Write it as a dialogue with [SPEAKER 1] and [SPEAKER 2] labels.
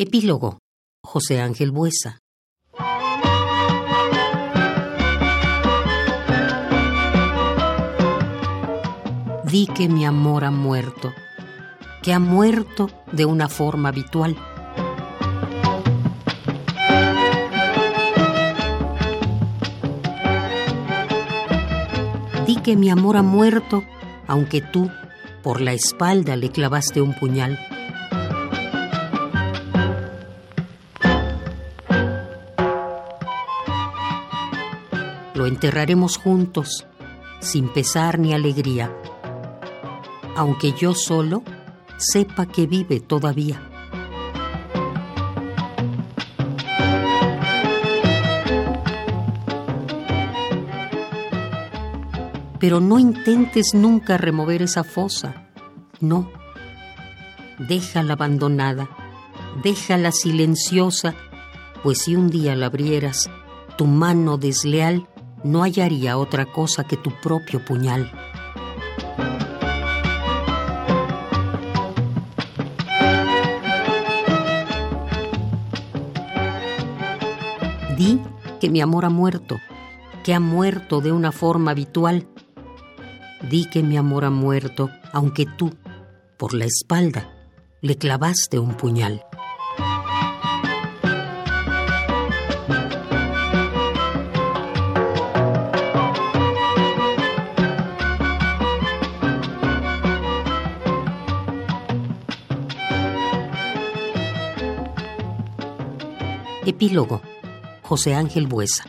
[SPEAKER 1] Epílogo. José Ángel Buesa. Di que mi amor ha muerto, que ha muerto de una forma habitual. Di que mi amor ha muerto, aunque tú por la espalda le clavaste un puñal. Lo enterraremos juntos, sin pesar ni alegría, aunque yo solo sepa que vive todavía. Pero no intentes nunca remover esa fosa, no. Déjala abandonada, déjala silenciosa, pues si un día la abrieras, tu mano desleal no hallaría otra cosa que tu propio puñal. Di que mi amor ha muerto, que ha muerto de una forma habitual. Di que mi amor ha muerto, aunque tú, por la espalda, le clavaste un puñal. Epílogo. José Ángel Buesa.